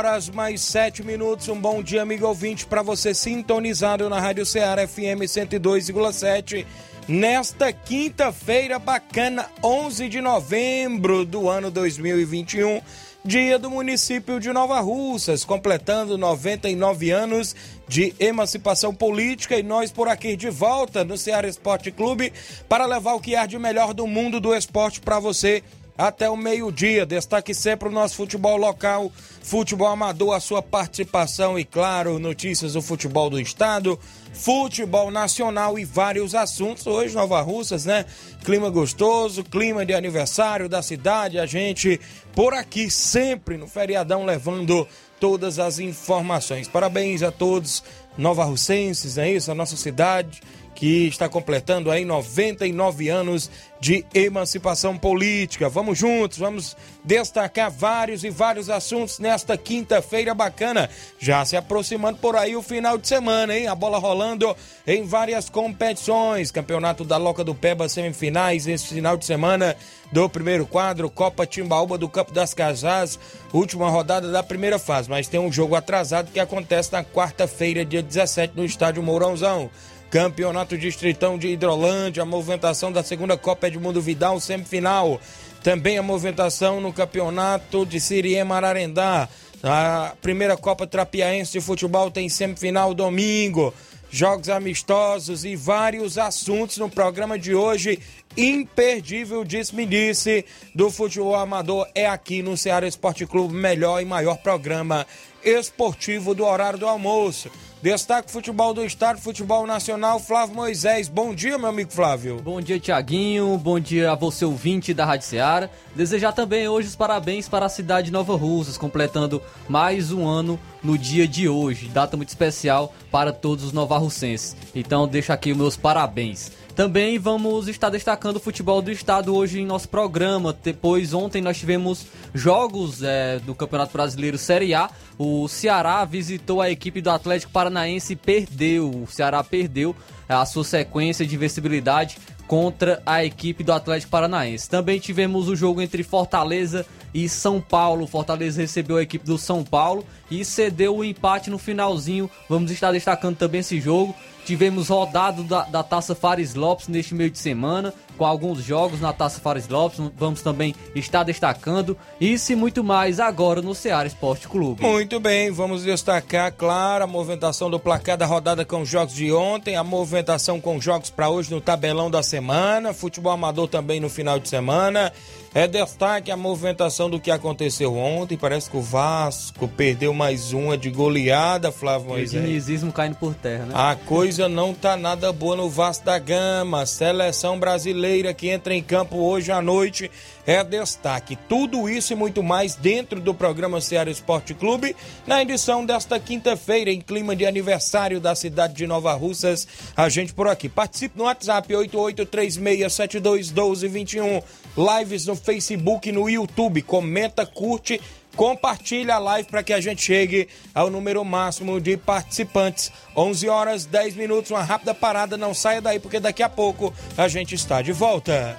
Horas mais 7 minutos. Um bom dia, amigo ouvinte, para você sintonizado na Rádio Ceará FM 102,7. Nesta quinta-feira bacana, 11 de novembro do ano 2021, dia do município de Nova Russas, completando 99 anos de emancipação política e nós por aqui de volta no Ceará Esporte Clube para levar o que há de melhor do mundo do esporte para você até o meio-dia. Destaque sempre o nosso futebol local, futebol amador, a sua participação e, claro, notícias do futebol do estado, futebol nacional e vários assuntos. Hoje, Nova Russas, né? Clima gostoso, clima de aniversário da cidade. A gente por aqui sempre no feriadão levando todas as informações. Parabéns a todos nova russenses, é isso? A nossa cidade que está completando aí 99 anos de emancipação política. Vamos juntos, vamos destacar vários e vários assuntos nesta quinta-feira bacana. Já se aproximando por aí o final de semana, hein? A bola rolando em várias competições. Campeonato da Loca do Peba, semifinais esse final de semana do primeiro quadro, Copa Timbaúba do Campo das Casas, última rodada da primeira fase. Mas tem um jogo atrasado que acontece na quarta-feira, dia 17, no estádio Mourãozão. Campeonato Distritão de Hidrolândia, a movimentação da segunda Copa Edmundo Vidal, semifinal. Também a movimentação no Campeonato de Siriema Ararendá. A primeira Copa Trapiaense de Futebol tem semifinal domingo. Jogos amistosos e vários assuntos no programa de hoje. Imperdível, disse-me disse, do futebol amador é aqui no Ceará Esporte Clube, melhor e maior programa esportivo do horário do almoço. Destaque futebol do estado, futebol nacional, Flávio Moisés. Bom dia, meu amigo Flávio. Bom dia, Tiaguinho. Bom dia a você, ouvinte da Rádio Ceará. Desejar também hoje os parabéns para a cidade de Nova Russas, completando mais um ano no dia de hoje. Data muito especial para todos os novarrucenses. Então, deixo aqui os meus parabéns. Também vamos estar destacando o futebol do estado hoje em nosso programa. Depois, ontem nós tivemos jogos é, do Campeonato Brasileiro Série A. O Ceará visitou a equipe do Atlético Paranaense e perdeu. O Ceará perdeu a sua sequência de invencibilidade contra a equipe do Atlético Paranaense. Também tivemos o jogo entre Fortaleza e São Paulo. Fortaleza recebeu a equipe do São Paulo e cedeu o empate no finalzinho. Vamos estar destacando também esse jogo. Tivemos rodado da, da Taça Fares Lopes neste meio de semana, com alguns jogos na Taça Fares Lopes. Vamos também estar destacando isso e muito mais agora no Ceará Esporte Clube. Muito bem, vamos destacar, claro, a movimentação do placar da rodada com os jogos de ontem, a movimentação com jogos para hoje no tabelão da semana, futebol amador também no final de semana. É destaque a movimentação do que aconteceu ontem. Parece que o Vasco perdeu mais uma de goleada, Flávio Moisés. O dinizismo caindo por terra, né? A coisa não tá nada boa no Vasco da Gama. Seleção brasileira que entra em campo hoje à noite é destaque. Tudo isso e muito mais dentro do programa Ceará Esporte Clube, na edição desta quinta-feira, em clima de aniversário da cidade de Nova Russas. A gente por aqui. Participe no WhatsApp 8836721221 lives no Facebook e no YouTube. Comenta, curte, compartilha a live para que a gente chegue ao número máximo de participantes. 11 horas 10 minutos, uma rápida parada. Não saia daí porque daqui a pouco a gente está de volta.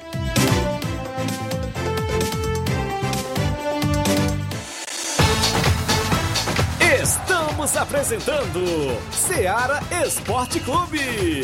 Estamos apresentando Seara Esporte Clube.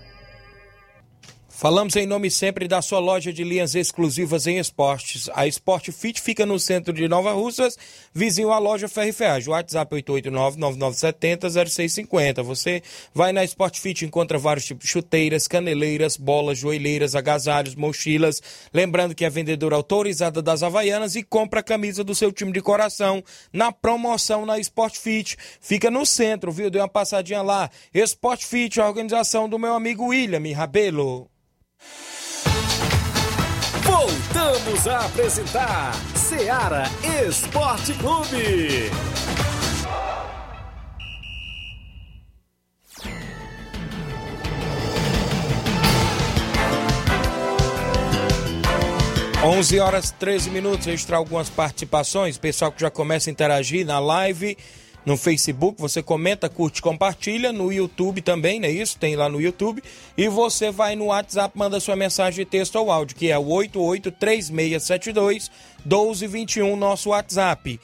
Falamos em nome sempre da sua loja de linhas exclusivas em esportes. A Sport Fit fica no centro de Nova Russas, vizinho à loja Ferro Ferragem. WhatsApp 889-9970-0650. Você vai na Sport Fit encontra vários tipos de chuteiras, caneleiras, bolas, joelheiras, agasalhos, mochilas. Lembrando que é vendedora autorizada das Havaianas e compra a camisa do seu time de coração na promoção na Sport Fit. Fica no centro, viu? Dê uma passadinha lá. Sport Fit, a organização do meu amigo William Rabelo. Voltamos a apresentar Seara Esporte Clube. 11 horas 13 minutos, registrar algumas participações, pessoal que já começa a interagir na live, no Facebook, você comenta, curte, compartilha, no YouTube também, não é isso? Tem lá no YouTube. E você vai no WhatsApp, manda sua mensagem de texto ou áudio, que é o 883672 1221, nosso WhatsApp.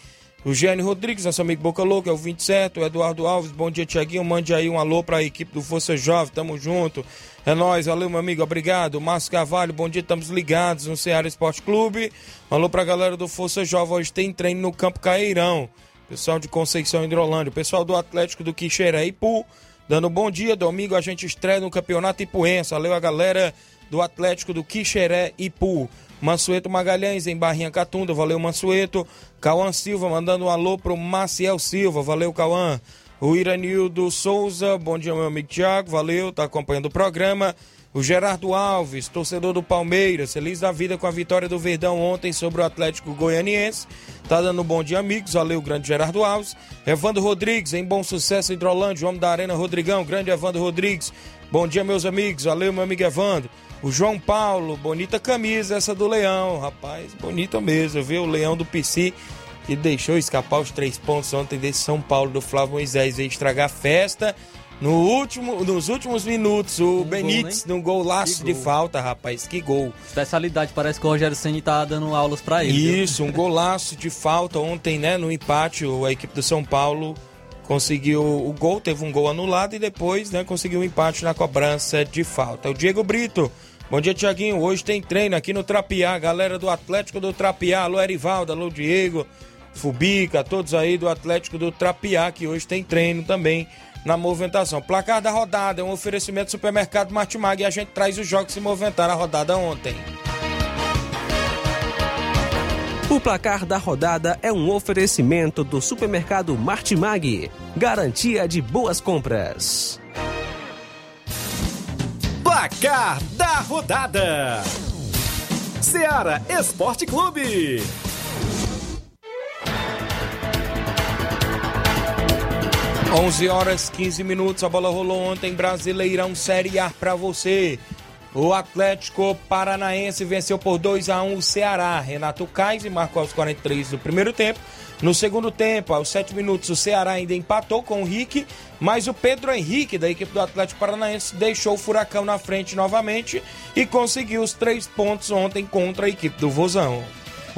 O Gênio Rodrigues, nosso amigo Boca Louca, é o 27, o Eduardo Alves, bom dia, Tiaguinho, mande aí um alô para a equipe do Força Jovem, tamo junto. É nóis, valeu, meu amigo, obrigado. Márcio Carvalho, bom dia, estamos ligados no Ceará Esporte Clube. Um alô pra galera do Força Jovem, hoje tem treino no Campo Caeirão. Pessoal de Conceição Hidrolândia, pessoal do Atlético do Quixeré Ipu, dando bom dia. Domingo a gente estreia no Campeonato Ipuense. Valeu a galera do Atlético do Quixeré Ipu. Mansueto Magalhães em Barrinha Catunda, valeu Mansueto. Cauã Silva mandando um alô pro Maciel Silva, valeu Cauã. O Iranildo Souza, bom dia meu amigo Tiago, valeu, tá acompanhando o programa. O Gerardo Alves, torcedor do Palmeiras, feliz da vida com a vitória do Verdão ontem sobre o Atlético Goianiense. Tá dando um bom dia, amigos. Valeu, grande Gerardo Alves. Evandro Rodrigues, em bom sucesso, Hidrolândia, homem da Arena Rodrigão, grande Evandro Rodrigues. Bom dia, meus amigos. Valeu, meu amigo Evandro. O João Paulo, bonita camisa essa do Leão, rapaz, bonita mesmo, viu? O Leão do PC que deixou escapar os três pontos ontem desse São Paulo do Flávio Moisés, veio estragar a festa. No último, nos últimos minutos, o Um Benítez, gol, num golaço de falta, rapaz, que gol. Especialidade, parece que o Rogério Ceni tá dando aulas pra ele. viu? Isso, um golaço de falta ontem, né? No empate, o- a equipe do São Paulo conseguiu o gol, teve um gol anulado e depois, né, conseguiu um empate na cobrança de falta. O Diego Brito. Bom dia, Tiaguinho. Hoje tem treino aqui no Trapiá, galera do Atlético do Trapiá. Alô, Erivaldo, alô, Diego, Fubica, todos aí do Atlético do Trapiá, que hoje tem treino também na movimentação. Placar da rodada é um oferecimento do supermercado Martimag e a gente traz os jogos que se movimentaram na rodada ontem. O placar da rodada é um oferecimento do supermercado Martimag. Garantia de boas compras. Placar da rodada: Seara Esporte Clube. 11 horas 15 minutos, a bola rolou ontem, Brasileirão Série A pra você. O Atlético Paranaense venceu por 2 a 1 o Ceará. Renato Kaiser marcou aos 43 do primeiro tempo. No segundo tempo, aos 7 minutos, o Ceará ainda empatou com o Rick, mas o Pedro Henrique, da equipe do Atlético Paranaense, deixou o Furacão na frente novamente e conseguiu os três pontos ontem contra a equipe do Vozão.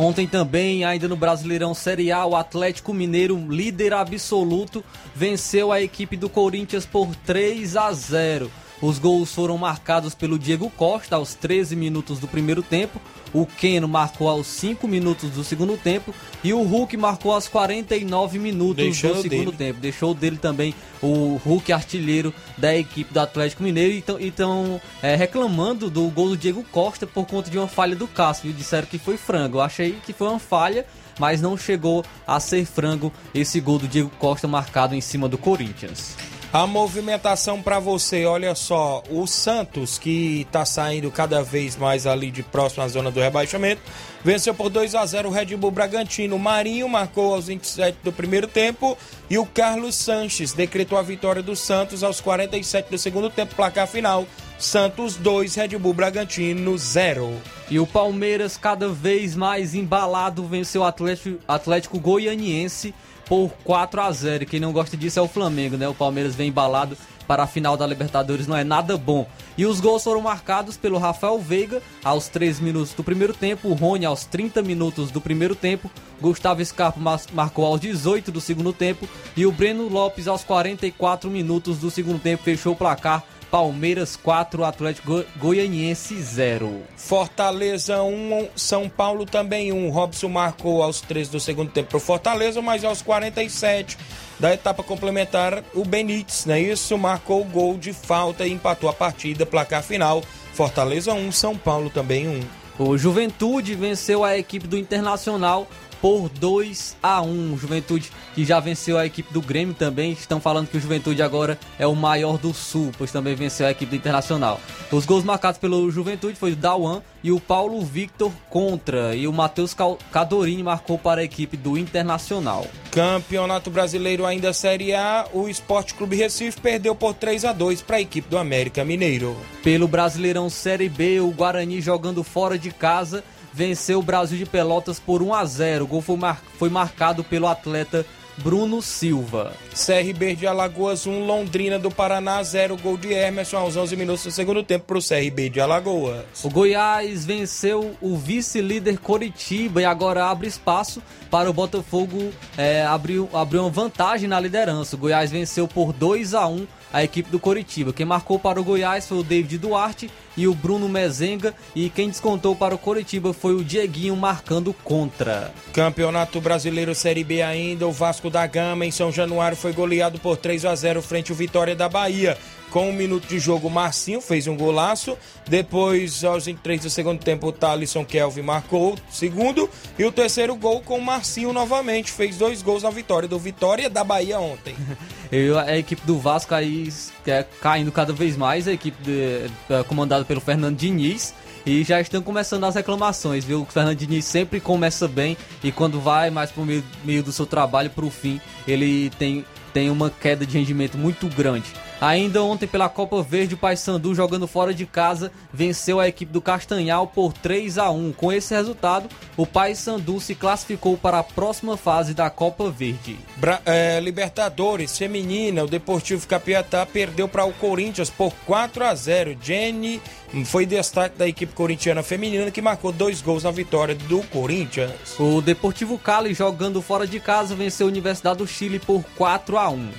Ontem também, ainda no Brasileirão Série A, o Atlético Mineiro, líder absoluto, venceu a equipe do Corinthians por 3 a 0. Os gols foram marcados pelo Diego Costa aos 13 minutos do primeiro tempo, o Keno marcou aos 5 minutos do segundo tempo e o Hulk marcou aos 49 minutos Deixou do segundo dele. tempo. Deixou dele também o Hulk artilheiro da equipe do Atlético Mineiro e estão é, reclamando do gol do Diego Costa por conta de uma falha do Cássio. Disseram que foi frango. Eu achei que foi uma falha, mas não chegou a ser frango esse gol do Diego Costa marcado em cima do Corinthians. A movimentação para você, olha só, o Santos, que tá saindo cada vez mais ali de próximo à zona do rebaixamento, venceu por 2 a 0 o Red Bull Bragantino. Marinho marcou aos 27 do primeiro tempo e o Carlos Sanches decretou a vitória do Santos aos 47 do segundo tempo, placar final. Santos 2, Red Bull Bragantino 0. E o Palmeiras, cada vez mais embalado, venceu o Atlético, Atlético Goianiense por 4 a 0 Quem não gosta disso é o Flamengo, né? O Palmeiras vem embalado para a final da Libertadores, não é nada bom. E os gols foram marcados pelo Rafael Veiga aos 3 minutos do primeiro tempo, o Rony aos 30 minutos do primeiro tempo, Gustavo Scarpa marcou aos 18 do segundo tempo e o Breno Lopes aos 44 minutos do segundo tempo fechou o placar. Palmeiras 4, Atlético Go- Goianiense 0. Fortaleza 1, São Paulo também 1. Robson marcou aos 13 do segundo tempo pro Fortaleza, mas aos 47 da etapa complementar, o Benítez, não é isso? Marcou o gol de falta e empatou a partida, placar final. Fortaleza 1, São Paulo também 1. O Juventude venceu a equipe do Internacional por 2 a 1. Juventude que já venceu a equipe do Grêmio também. Estão falando que o Juventude agora é o maior do Sul, pois também venceu a equipe do Internacional. Os gols marcados pelo Juventude foi o Dawan e o Paulo Victor contra. E o Matheus Cadorini marcou para a equipe do Internacional. Campeonato Brasileiro ainda Série A, o Esporte Clube Recife perdeu por 3 a 2 para a equipe do América Mineiro. Pelo Brasileirão Série B, o Guarani jogando fora de casa venceu o Brasil de Pelotas por 1 a 0. O gol foi, mar- foi marcado pelo atleta Bruno Silva. CRB de Alagoas 1, Londrina do Paraná 0, gol de Emerson aos 11 minutos do segundo tempo para o CRB de Alagoas. O Goiás venceu o vice-líder Coritiba e agora abre espaço para o Botafogo é, abrir, abrir uma vantagem na liderança. O Goiás venceu por 2 a 1 a equipe do Coritiba. Quem marcou para o Goiás foi o David Duarte e o Bruno Mezenga e quem descontou para o Coritiba foi o Dieguinho marcando contra. Campeonato Brasileiro Série B ainda, o Vasco da Gama em São Januário foi goleado por 3 a 0 frente ao Vitória da Bahia. Com um minuto de jogo, o Marcinho fez um golaço. Depois, aos 23 do segundo tempo, o Thalisson Kelvin marcou o segundo. E o terceiro gol com o Marcinho novamente. Fez dois gols na vitória do Vitória da Bahia ontem. E a equipe do Vasco aí é, caindo cada vez mais, a equipe de- é, comandada pelo Fernando Diniz. E já estão começando as reclamações, viu? O Fernando Diniz sempre começa bem e quando vai mais pro meio, meio do seu trabalho, pro fim, ele tem, tem uma queda de rendimento muito grande. Ainda ontem pela Copa Verde, o Paysandu jogando fora de casa venceu a equipe do Castanhal por 3 a 1. Com esse resultado, o Paysandu se classificou para a próxima fase da Copa Verde. Bra- é, Libertadores Feminina, o Deportivo Capiatá perdeu para o Corinthians por 4 a 0. Jenny foi destaque da equipe corintiana feminina que marcou dois gols na vitória do Corinthians. O Deportivo Cali jogando fora de casa venceu a Universidade do Chile por 4 a 1.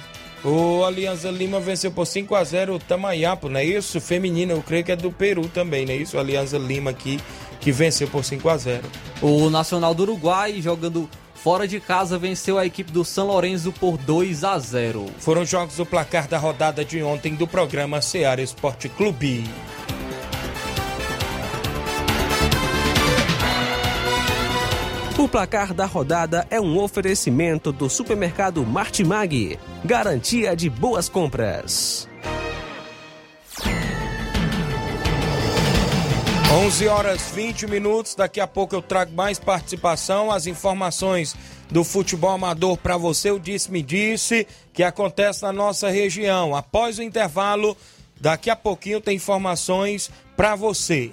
O Alianza Lima venceu por 5 a 0 o Tamayapo, não é isso? Feminina, eu creio que é do Peru também, não é isso? O Alianza Lima aqui que venceu por 5 a 0. O Nacional do Uruguai jogando fora de casa venceu a equipe do São Lourenço por 2 a 0. Foram jogos do placar da rodada de ontem do programa Seara Esporte Clube. O placar da rodada é um oferecimento do supermercado Martimag. Garantia de boas compras. 11 horas 20 minutos. Daqui a pouco eu trago mais participação, as informações do futebol amador para você. O disse-me disse que acontece na nossa região. Após o intervalo, daqui a pouquinho tem informações para você.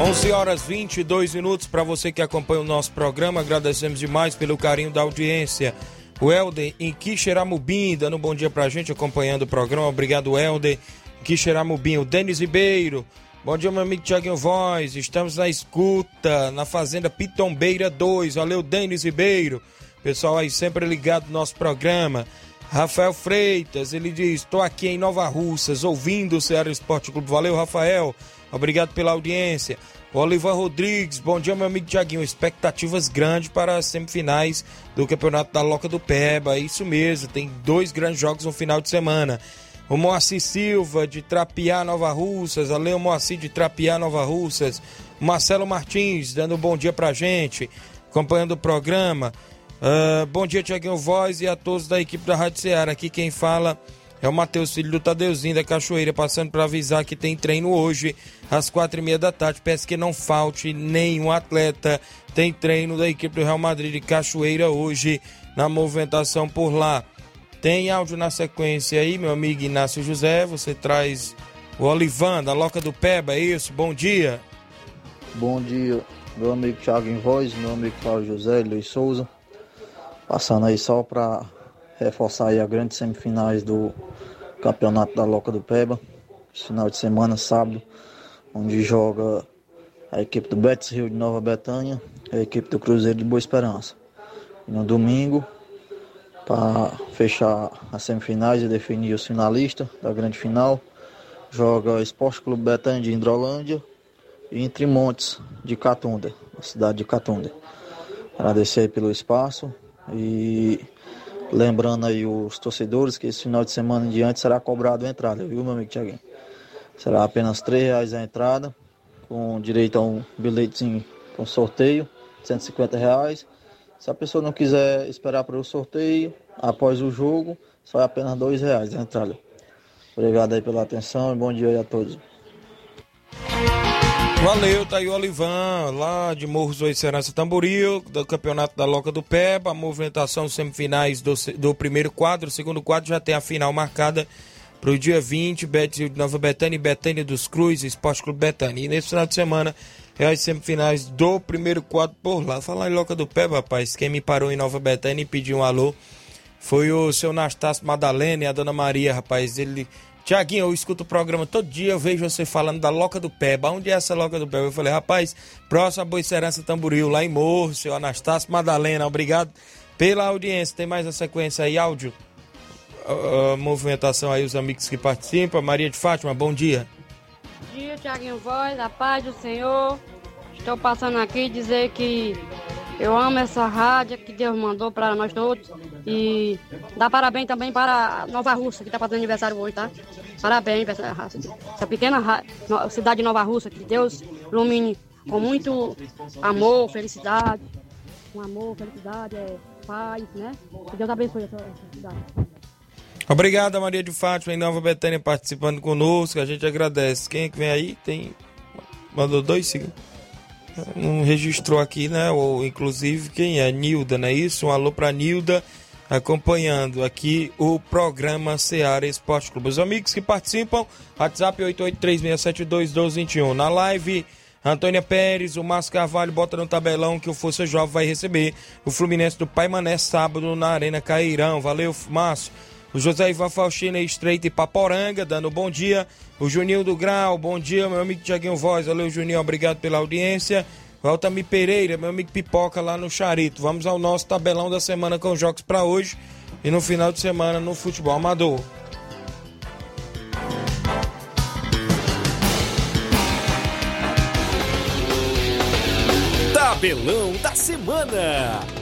11 horas 22 minutos para você que acompanha o nosso programa. Agradecemos demais pelo carinho da audiência. O Helder em Quixeramobim, dando um bom dia para a gente, acompanhando o programa. Obrigado, Helder. Quixeramobim, o Denis Ribeiro. Bom dia, meu amigo Tiaguinho Voz. Estamos na escuta, na Fazenda Pitombeira 2. Valeu, Denis Ribeiro. Pessoal aí sempre ligado no nosso programa. Rafael Freitas, ele diz: Estou aqui em Nova Russas, ouvindo o Ceará Esporte Clube. Valeu, Rafael. Obrigado pela audiência. Olivan Rodrigues, bom dia, meu amigo Tiaguinho. Expectativas grandes para as semifinais do Campeonato da Loca do Peba. Isso mesmo, tem dois grandes jogos no final de semana. O Moacir Silva, de Trapiá, Nova Russas. Além o Moacir de Trapiá, Nova Russas. Marcelo Martins, dando um bom dia pra gente, acompanhando o programa. Uh, bom dia, Tiaguinho Voz e a todos da equipe da Rádio Ceará. Aqui quem fala é o Matheus Filho do Tadeuzinho da Cachoeira, passando para avisar que tem treino hoje, às quatro e meia da tarde. Peço que não falte nenhum atleta. Tem treino da equipe do Real Madrid de Cachoeira hoje, na movimentação por lá. Tem áudio na sequência aí, meu amigo Inácio José. Você traz o Olivan, da Loca do Peba, é isso? Bom dia. Bom dia, meu amigo Thiago em voz, meu amigo Paulo José, Luiz Souza. Passando aí só para reforçar aí as grandes semifinais do Campeonato da Loca do Peba. Final de semana, sábado, onde joga a equipe do Betis Rio de Nova Betânia e a equipe do Cruzeiro de Boa Esperança. E no domingo, para fechar as semifinais e definir os finalistas da grande final, joga Esporte Clube Betânia de Indrolândia e Entre Montes de Catunda, a cidade de Catunda. Agradecer pelo espaço e Lembrando aí os torcedores que esse final de semana em diante será cobrado a entrada, viu, meu amigo Tiaguinho? Será apenas R$ reais a entrada, com direito a um bilhetezinho com sorteio, 150 reais. Se a pessoa não quiser esperar para o sorteio, após o jogo, só é apenas R$ reais a entrada. Obrigado aí pela atenção e bom dia aí a todos. Valeu, tá aí o Olivan, lá de Morros do Serança Tamboril, do Campeonato da Loca do Peba, a movimentação semifinais do, do primeiro quadro, segundo quadro já tem a final marcada para o dia 20, Betis de Nova Betânia e Betânia dos Cruz, Esporte Clube Betânia. E nesse final de semana é as semifinais do primeiro quadro por lá. Falar em Loca do Peba, rapaz, quem me parou em Nova Betânia e pediu um alô foi o seu Nastácio Madalena e a Dona Maria, rapaz, ele Tiaguinho, eu escuto o programa todo dia, eu vejo você falando da Loca do Peba. Onde é essa Loca do Peba? Eu falei, rapaz, próximo a Boicerança Tamboril, lá em Morro, seu Anastácio Madalena, obrigado pela audiência. Tem mais a sequência aí, áudio? Uh, movimentação aí, os amigos que participam. Maria de Fátima, bom dia. Bom dia, Tiaguinho Voz, a paz do Senhor. Estou passando aqui dizer que eu amo essa rádio que Deus mandou para nós todos. E dá parabéns também para Nova Russa, que está fazendo aniversário hoje, tá? Parabéns para essa, essa pequena cidade de Nova Russa, que Deus ilumine com muito amor, felicidade. Com amor, felicidade, é, paz, né? Que Deus abençoe essa cidade. Obrigado, Maria de Fátima, em Nova Betânia, participando conosco. A gente agradece. Quem é que vem aí? Tem. Mandou dois segundos. Não registrou aqui, né? Ou inclusive quem é? Nilda, não é isso? Um alô pra Nilda acompanhando aqui o programa Seara Esporte Clube. Os amigos que participam, WhatsApp 8836721221. Na live, Antônia Pérez, o Márcio Carvalho bota no tabelão que o Força Jovem vai receber o Fluminense do Pai Mané sábado na Arena Cairão. Valeu, Márcio. O José Ivan Faustina Estreita e Paporanga, dando bom dia. O Juninho do Grau, bom dia, meu amigo Tiaguinho Voz. Valeu, Juninho, obrigado pela audiência. O Pereira, meu amigo Pipoca lá no Charito. Vamos ao nosso tabelão da semana com jogos para hoje e no final de semana no futebol amador. Tabelão da semana.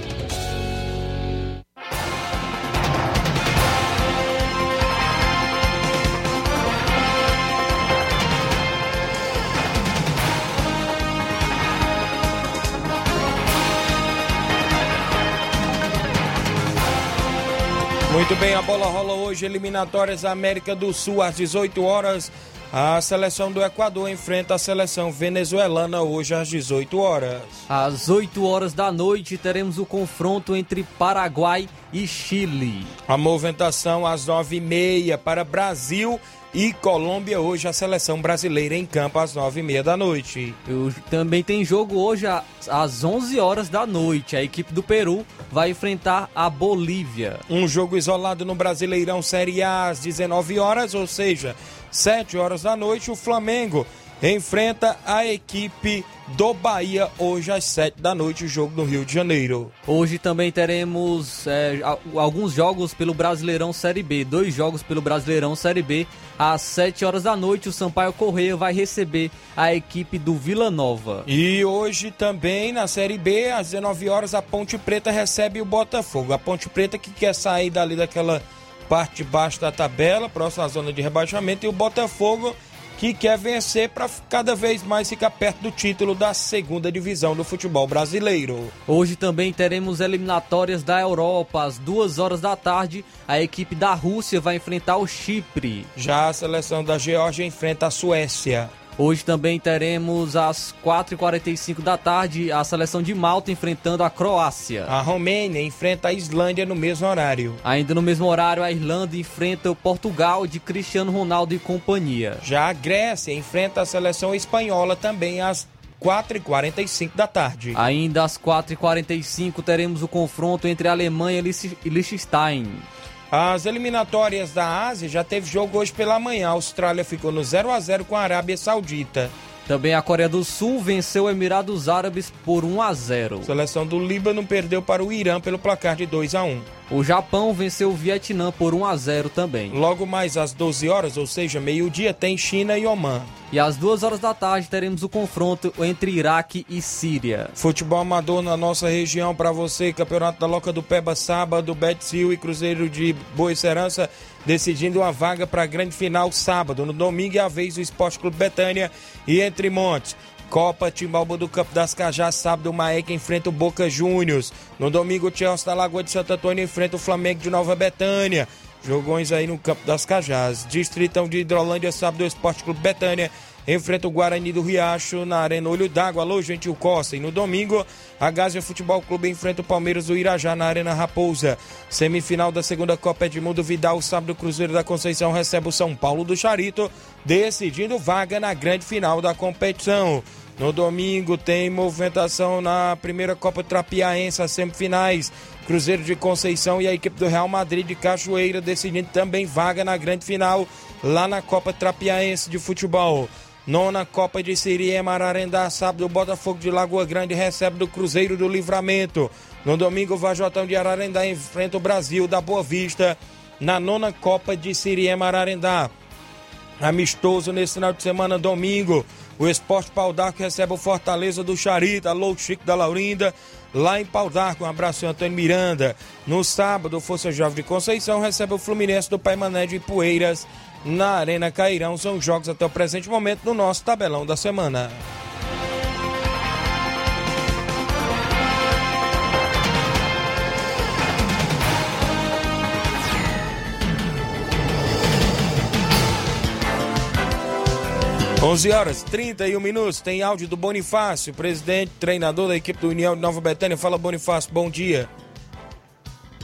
Muito bem, a bola rola hoje, eliminatórias América do Sul, às 18 horas. A seleção do Equador enfrenta a seleção venezuelana hoje às 18 horas. Às 8 horas da noite teremos o confronto entre Paraguai e Chile. A movimentação às 9h30 para Brasil e Colômbia hoje a seleção brasileira em campo às 9h30 da noite. Eu, também tem jogo hoje às 11 horas da noite. A equipe do Peru vai enfrentar a Bolívia. Um jogo isolado no Brasileirão Série A às 19 horas, ou seja, 7 horas da noite, o Flamengo enfrenta a equipe do Bahia hoje às 7 da noite, o jogo no Rio de Janeiro. Hoje também teremos é, alguns jogos pelo Brasileirão Série B, dois jogos pelo Brasileirão Série B. Às 7 horas da noite, o Sampaio Correia vai receber a equipe do Vila Nova. E hoje também na Série B, às 19 horas, a Ponte Preta recebe o Botafogo. A Ponte Preta que quer sair dali daquela parte de baixo da tabela, próxima à zona de rebaixamento, e o Botafogo que quer vencer para cada vez mais ficar perto do título da segunda divisão do futebol brasileiro. Hoje também teremos eliminatórias da Europa. Às duas horas da tarde, a equipe da Rússia vai enfrentar o Chipre. Já a seleção da Geórgia enfrenta a Suécia. Hoje também teremos às 4h45 da tarde a seleção de Malta enfrentando a Croácia. A Romênia enfrenta a Islândia no mesmo horário. Ainda no mesmo horário, a Irlanda enfrenta o Portugal de Cristiano Ronaldo e companhia. Já a Grécia enfrenta a seleção espanhola também às 4h45 da tarde. Ainda às 4h45 teremos o confronto entre a Alemanha e Liechtenstein. As eliminatórias da Ásia já teve jogo hoje pela manhã. A Austrália ficou no 0 a 0 com a Arábia Saudita. Também a Coreia do Sul venceu o Emirados Árabes por 1 a 0. A seleção do Líbano perdeu para o Irã pelo placar de 2 a 1. O Japão venceu o Vietnã por 1 a 0 também. Logo mais às 12 horas, ou seja, meio-dia, tem China e Oman. E às 2 horas da tarde teremos o confronto entre Iraque e Síria. Futebol amador na nossa região para você, Campeonato da Loca do Peba sábado, Betzil e Cruzeiro de Boa Serança decidindo uma vaga para a grande final sábado. No domingo é a vez do Esporte Clube Betânia e Entre Montes. Copa Timbalba do Campo das Cajás, sábado o Maek enfrenta o Boca Juniors. No domingo o Chelsea da Lagoa de Santo Antônio enfrenta o Flamengo de Nova Betânia. Jogões aí no Campo das Cajás. Distritão de Hidrolândia, sábado o Esporte Clube Betânia enfrenta o Guarani do Riacho na Arena Olho d'Água. Alô, Gentil Costa. E no domingo, a Gásia Futebol Clube enfrenta o Palmeiras do Irajá na Arena Raposa. Semifinal da segunda Copa Edmundo Vidal. Sábado, o Cruzeiro da Conceição recebe o São Paulo do Charito, decidindo vaga na grande final da competição. No domingo tem movimentação na primeira Copa Trapiaense, as semifinais. Cruzeiro de Conceição e a equipe do Real Madrid de Cachoeira decidindo também vaga na grande final lá na Copa Trapiaense de futebol. Nona Copa de Siriema Ararendá, sábado o Botafogo de Lagoa Grande recebe do Cruzeiro do Livramento. No domingo o Vajotão de Ararendá enfrenta o Brasil da Boa Vista na nona Copa de Siriema Ararendá. Amistoso nesse final de semana, domingo. O Esporte Pau d'Arco recebe o Fortaleza do Charita, Alô Chico da Laurinda, lá em Pau d'Arco. Um abraço, Antônio Miranda. No sábado, o Força Jovem de Conceição recebe o Fluminense do Pai Mané de Poeiras na Arena Cairão. São os jogos até o presente momento no nosso tabelão da semana. Onze horas 31 minutos. Tem áudio do Bonifácio, presidente, treinador da equipe do União de Nova Betânia. Fala, Bonifácio, bom dia.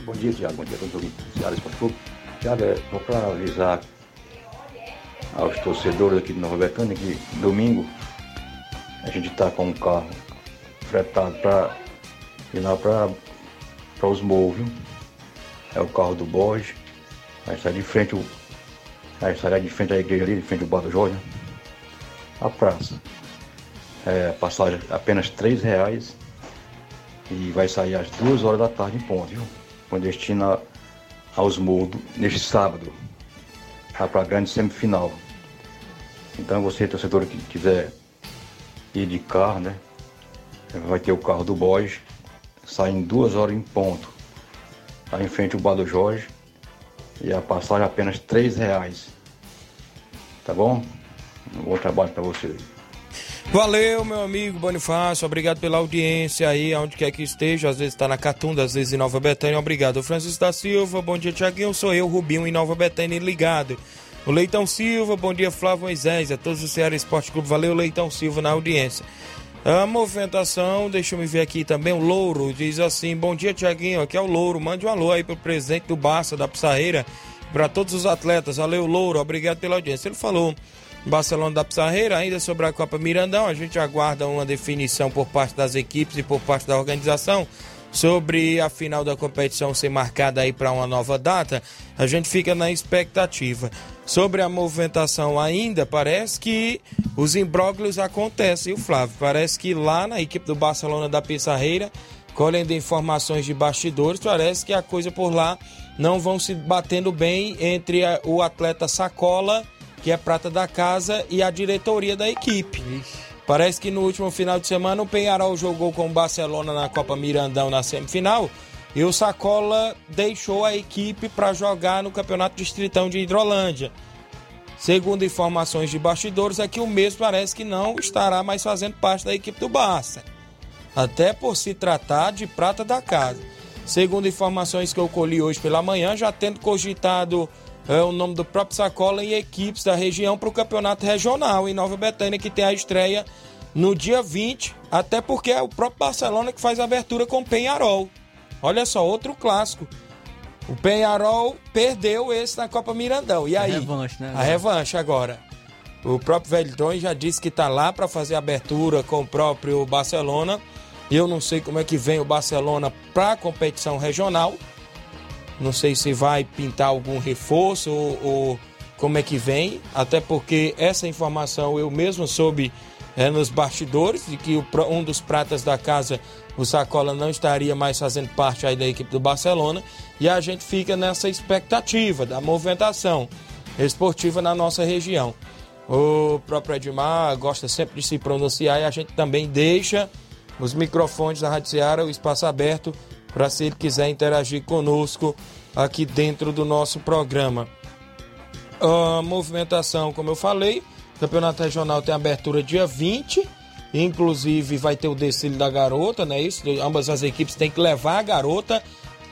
Bom dia, Tiago. Bom dia a todos Tiago ouvintes. Tiago, é só para avisar aos torcedores aqui de Nova Betânia que domingo a gente está com um carro fretado para ir lá para os morros? É o carro do Borges. Vai sair de frente, vai sair de frente à igreja ali, de frente ao Bar do Jorge, a praça. É, passagem apenas R$ reais e vai sair às duas horas da tarde em ponto, viu? Com destino aos morros neste sábado, para a grande semifinal. Então você, torcedor que quiser ir de carro, né? Vai ter o carro do Borges, sai em duas horas em ponto. Lá em frente ao Bar do Jorge. E a passagem é apenas R$ reais. Tá bom? Um bom trabalho para você. Valeu, meu amigo Bonifácio. Obrigado pela audiência aí, onde quer que esteja. Às vezes está na Catunda, às vezes em Nova Betânia. Obrigado. Francisco da Silva, bom dia, Tiaguinho. Sou eu, Rubinho, em Nova Betânia, ligado. O Leitão Silva, bom dia, Flávio Moisés. A todos do Ceará Esporte Clube. Valeu, Leitão Silva, na audiência. A movimentação, deixa eu ver aqui também. O Louro diz assim: Bom dia, Tiaguinho. Aqui é o Louro. Mande um alô aí pro presidente do Barça, da Pissarreira, para todos os atletas. Valeu, Louro. Obrigado pela audiência. Ele falou. Barcelona da Pissarreira, ainda sobre a Copa Mirandão, a gente aguarda uma definição por parte das equipes e por parte da organização sobre a final da competição ser marcada aí para uma nova data. A gente fica na expectativa. Sobre a movimentação ainda, parece que os imbróglios acontecem, o Flávio. Parece que lá na equipe do Barcelona da Pissarreira, colhendo informações de bastidores, parece que a coisa por lá não vão se batendo bem entre a- o atleta Sacola que é prata da casa, e a diretoria da equipe. Parece que no último final de semana o Penharol jogou com o Barcelona na Copa Mirandão na semifinal e o Sacola deixou a equipe para jogar no Campeonato Distritão de Hidrolândia. Segundo informações de bastidores, é que o mesmo parece que não estará mais fazendo parte da equipe do Barça. Até por se tratar de prata da casa. Segundo informações que eu colhi hoje pela manhã, já tendo cogitado é, o nome do próprio Sacola em equipes da região para o campeonato regional em Nova Betânia, que tem a estreia no dia 20, até porque é o próprio Barcelona que faz a abertura com o Penharol. Olha só, outro clássico. O Penharol perdeu esse na Copa Mirandão. E aí? revanche, né? A revanche agora. O próprio Velton já disse que está lá para fazer a abertura com o próprio Barcelona. Eu não sei como é que vem o Barcelona para a competição regional. Não sei se vai pintar algum reforço ou, ou como é que vem. Até porque essa informação eu mesmo soube é, nos bastidores de que o, um dos pratas da casa, o Sacola, não estaria mais fazendo parte aí da equipe do Barcelona. E a gente fica nessa expectativa da movimentação esportiva na nossa região. O próprio Edmar gosta sempre de se pronunciar e a gente também deixa os microfones da Rádio Ceará, o espaço aberto para se ele quiser interagir conosco aqui dentro do nosso programa. A movimentação, como eu falei, o Campeonato Regional tem abertura dia 20, inclusive vai ter o desfile da garota, né? Isso, ambas as equipes têm que levar a garota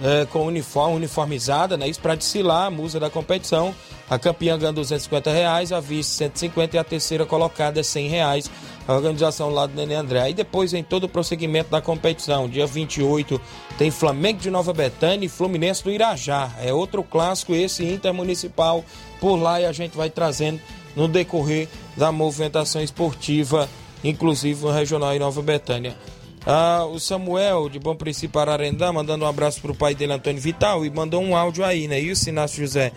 eh, com uniforme, uniformizada, né? Isso para desfilar a musa da competição. A campeã ganha 250 reais, a vice 150 e a terceira colocada é 100 reais. A organização lá do Nenê André. Aí depois vem todo o prosseguimento da competição. Dia 28 tem Flamengo de Nova Betânia e Fluminense do Irajá. É outro clássico esse intermunicipal por lá e a gente vai trazendo no decorrer da movimentação esportiva, inclusive no Regional em Nova Betânia. Ah, o Samuel, de Bom Princípio Ararendá, mandando um abraço pro pai dele, Antônio Vital, e mandou um áudio aí, né? Isso, Inácio José.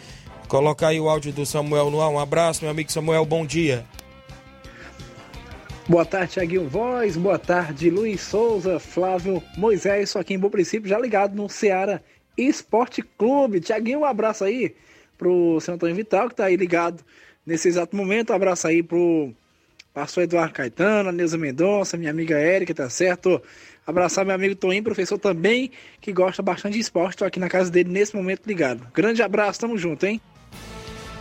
Coloca aí o áudio do Samuel no ar. Um abraço, meu amigo Samuel, bom dia. Boa tarde, Thiaguinho Voz. Boa tarde, Luiz Souza, Flávio Moisés. Só aqui em Bom Princípio, já ligado no Ceará Esporte Clube. Thiaguinho, um abraço aí pro seu Antônio Vital, que tá aí ligado nesse exato momento. Um abraço aí pro pastor Eduardo Caetano, a Neuza Mendonça, minha amiga Érica, tá certo? Abraçar meu amigo Toninho, professor também, que gosta bastante de esporte. Tô aqui na casa dele nesse momento ligado. Grande abraço, tamo junto, hein?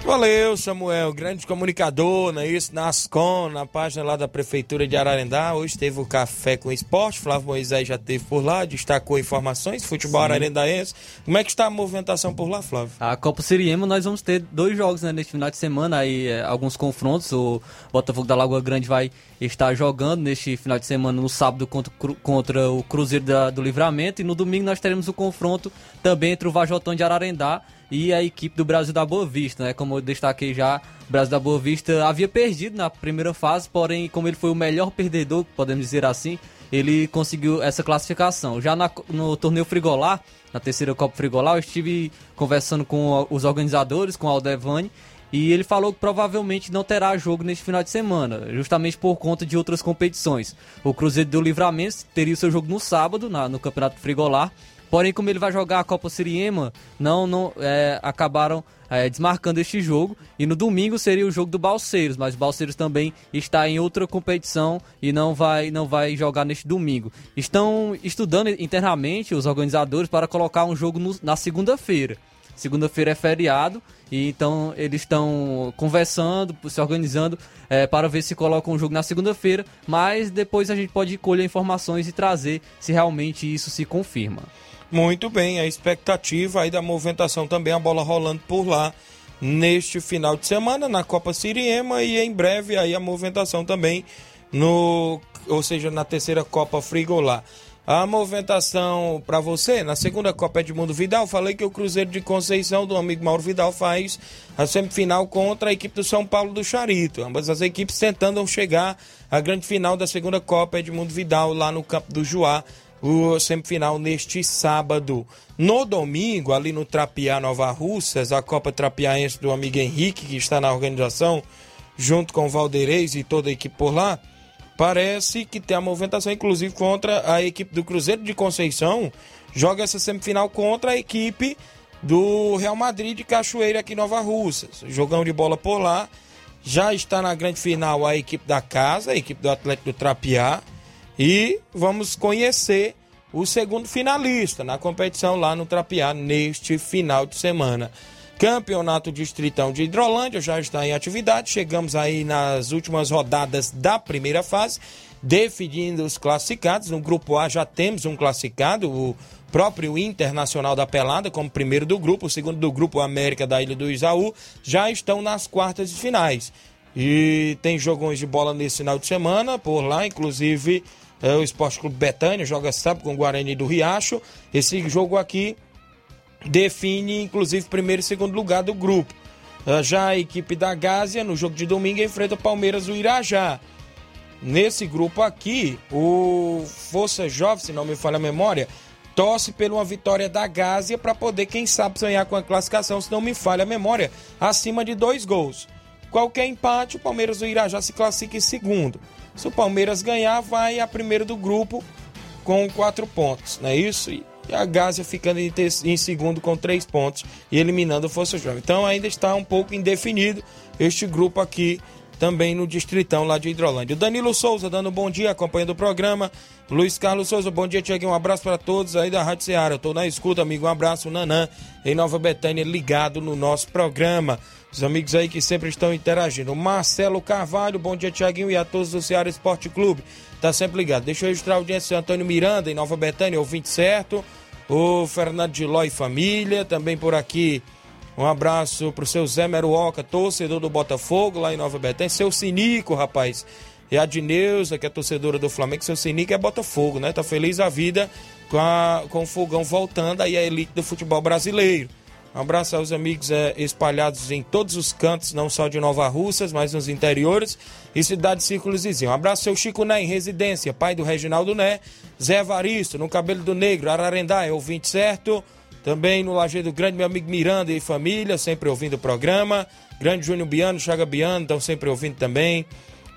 Valeu, Samuel, grande comunicador, não é isso? Na Ascom, na página lá da Prefeitura de Ararendá. Hoje teve o Café com Esporte. Flávio Moisés já teve por lá, destacou informações, futebol Sim. ararendaense. Como é que está a movimentação por lá, Flávio? A Copa Siriema nós vamos ter dois jogos né, neste final de semana, aí é, alguns confrontos. O Botafogo da Lagoa Grande vai estar jogando neste final de semana no sábado contra, contra o Cruzeiro da- do Livramento e no domingo nós teremos o confronto também entre o Vajotão de Ararendá e a equipe do Brasil da Boa Vista, né? Como eu destaquei já, o Brasil da Boa Vista havia perdido na primeira fase, porém, como ele foi o melhor perdedor, podemos dizer assim, ele conseguiu essa classificação. Já na- no torneio Frigolar, na terceira Copa Frigolar, eu estive conversando com os organizadores, com o Aldevani, e ele falou que provavelmente não terá jogo neste final de semana, justamente por conta de outras competições. O Cruzeiro do Livramento teria o seu jogo no sábado, na- no Campeonato Frigolar, Porém, como ele vai jogar a Copa Siriema, não, não é, acabaram é, desmarcando este jogo. E no domingo seria o jogo do Balseiros, mas o Balseiros também está em outra competição e não vai, não vai jogar neste domingo. Estão estudando internamente os organizadores para colocar um jogo no- na segunda-feira. Segunda-feira é feriado e então eles estão conversando, se organizando é, para ver se colocam um jogo na segunda-feira, mas depois a gente pode colher informações e trazer se realmente isso se confirma. Muito bem, a expectativa aí da movimentação também, a bola rolando por lá neste final de semana na Copa Siriema e em breve aí a movimentação também no, ou seja, na terceira Copa Frigolar. A movimentação para você na segunda Copa Edmundo Vidal, falei que o Cruzeiro de Conceição do amigo Mauro Vidal faz a semifinal contra a equipe do São Paulo do Charito. Ambas as equipes tentando chegar à grande final da segunda Copa Edmundo Vidal lá no campo do Juá o semifinal neste sábado. No domingo, ali no Trapiá Nova Russas, a Copa Trapiaense do amigo Henrique, que está na organização, junto com o Valdeirês e toda a equipe por lá, parece que tem a movimentação, inclusive, contra a equipe do Cruzeiro de Conceição, joga essa semifinal contra a equipe do Real Madrid de Cachoeira aqui em Nova Russas. Jogão de bola por lá. Já está na grande final a equipe da casa, a equipe do Atlético do Trapiá. E vamos conhecer o segundo finalista na competição lá no Trapiá neste final de semana. Campeonato Distritão de Hidrolândia já está em atividade. Chegamos aí nas últimas rodadas da primeira fase, definindo os classificados. No grupo A já temos um classificado, o próprio Internacional da Pelada, como primeiro do grupo. O segundo do grupo, América da Ilha do Isaú, já estão nas quartas de finais. E tem jogões de bola nesse final de semana, por lá, inclusive é, o Esporte Clube Betânia joga sábado com o Guarani do Riacho. Esse jogo aqui define, inclusive, primeiro e segundo lugar do grupo. Ah, Já a equipe da Gásia, no jogo de domingo, enfrenta o Palmeiras do Irajá. Nesse grupo aqui, o Força Jovem, se não me falha a memória, torce por uma vitória da Gásia para poder, quem sabe, sonhar com a classificação, se não me falha a memória, acima de dois gols. Qualquer empate, o Palmeiras do Irajá se classifica em segundo. Se o Palmeiras ganhar, vai a primeiro do grupo com quatro pontos, não é isso? E a Gásia ficando em, ter- em segundo com três pontos e eliminando o Força Jovem. Então ainda está um pouco indefinido este grupo aqui também no Distritão lá de Hidrolândia. O Danilo Souza dando um bom dia, acompanhando o programa. Luiz Carlos Souza, bom dia, Tiaguinho. Um abraço para todos aí da Rádio Ceará. Eu tô na escuta, amigo. Um abraço, Nanã, em Nova Betânia, ligado no nosso programa. Os amigos aí que sempre estão interagindo. Marcelo Carvalho, bom dia, Tiaguinho, e a todos do Ceará Esporte Clube. Tá sempre ligado. Deixa eu registrar a audiência Antônio Miranda, em Nova Betânia, ouvinte certo. O Fernando de Ló e família, também por aqui. Um abraço pro seu Zé Meruoca, torcedor do Botafogo, lá em Nova Betânia. Seu Sinico, rapaz. E a Dineuza, que é torcedora do Flamengo. Seu Sinico é Botafogo, né? Tá feliz a vida com, a- com o fogão voltando aí a elite do futebol brasileiro. Um abraço aos amigos eh, espalhados em todos os cantos, não só de Nova Russas, mas nos interiores e cidade Círculos Vizinho. Um abraço ao Chico Né, em residência, pai do Reginaldo Né, Zé Varisto, no Cabelo do Negro, Ararendá, é ouvinte certo. Também no Lajeado Grande, meu amigo Miranda e família, sempre ouvindo o programa. Grande Júnior Biano, Chaga Biano, estão sempre ouvindo também.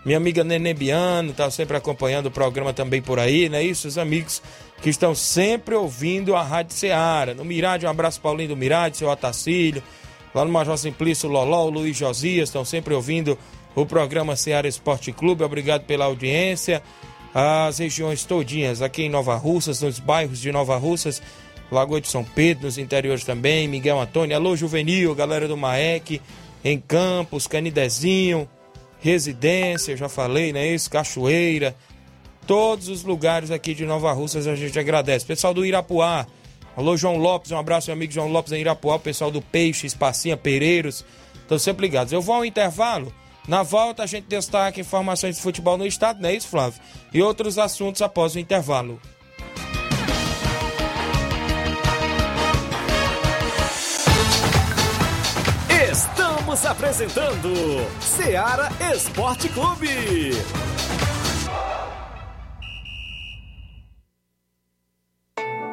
Minha amiga Nenê Biano, está sempre acompanhando o programa também por aí, não é isso? Os amigos que estão sempre ouvindo a Rádio Ceará. No Mirade, um abraço Paulinho do Mirade, seu Otacílio. Lá no Major Simplício, Loló, Luiz Josias, estão sempre ouvindo o programa Ceará Esporte Clube. Obrigado pela audiência. As regiões todinhas, aqui em Nova Russas, nos bairros de Nova Russas, Lagoa de São Pedro, nos interiores também, Miguel Antônio, alô Juvenil, galera do Maek, em Campos, Canidezinho, Residência, já falei, né? Isso, Cachoeira, todos os lugares aqui de Nova Russas a gente agradece. Pessoal do Irapuá, alô João Lopes, um abraço, meu amigo João Lopes em Irapuá, o pessoal do Peixe, Espacinha, Pereiros, estão sempre ligados. Eu vou ao intervalo, na volta a gente destaca informações de futebol no estado, não é isso, Flávio? E outros assuntos após o intervalo. Estamos apresentando Seara Esporte Clube.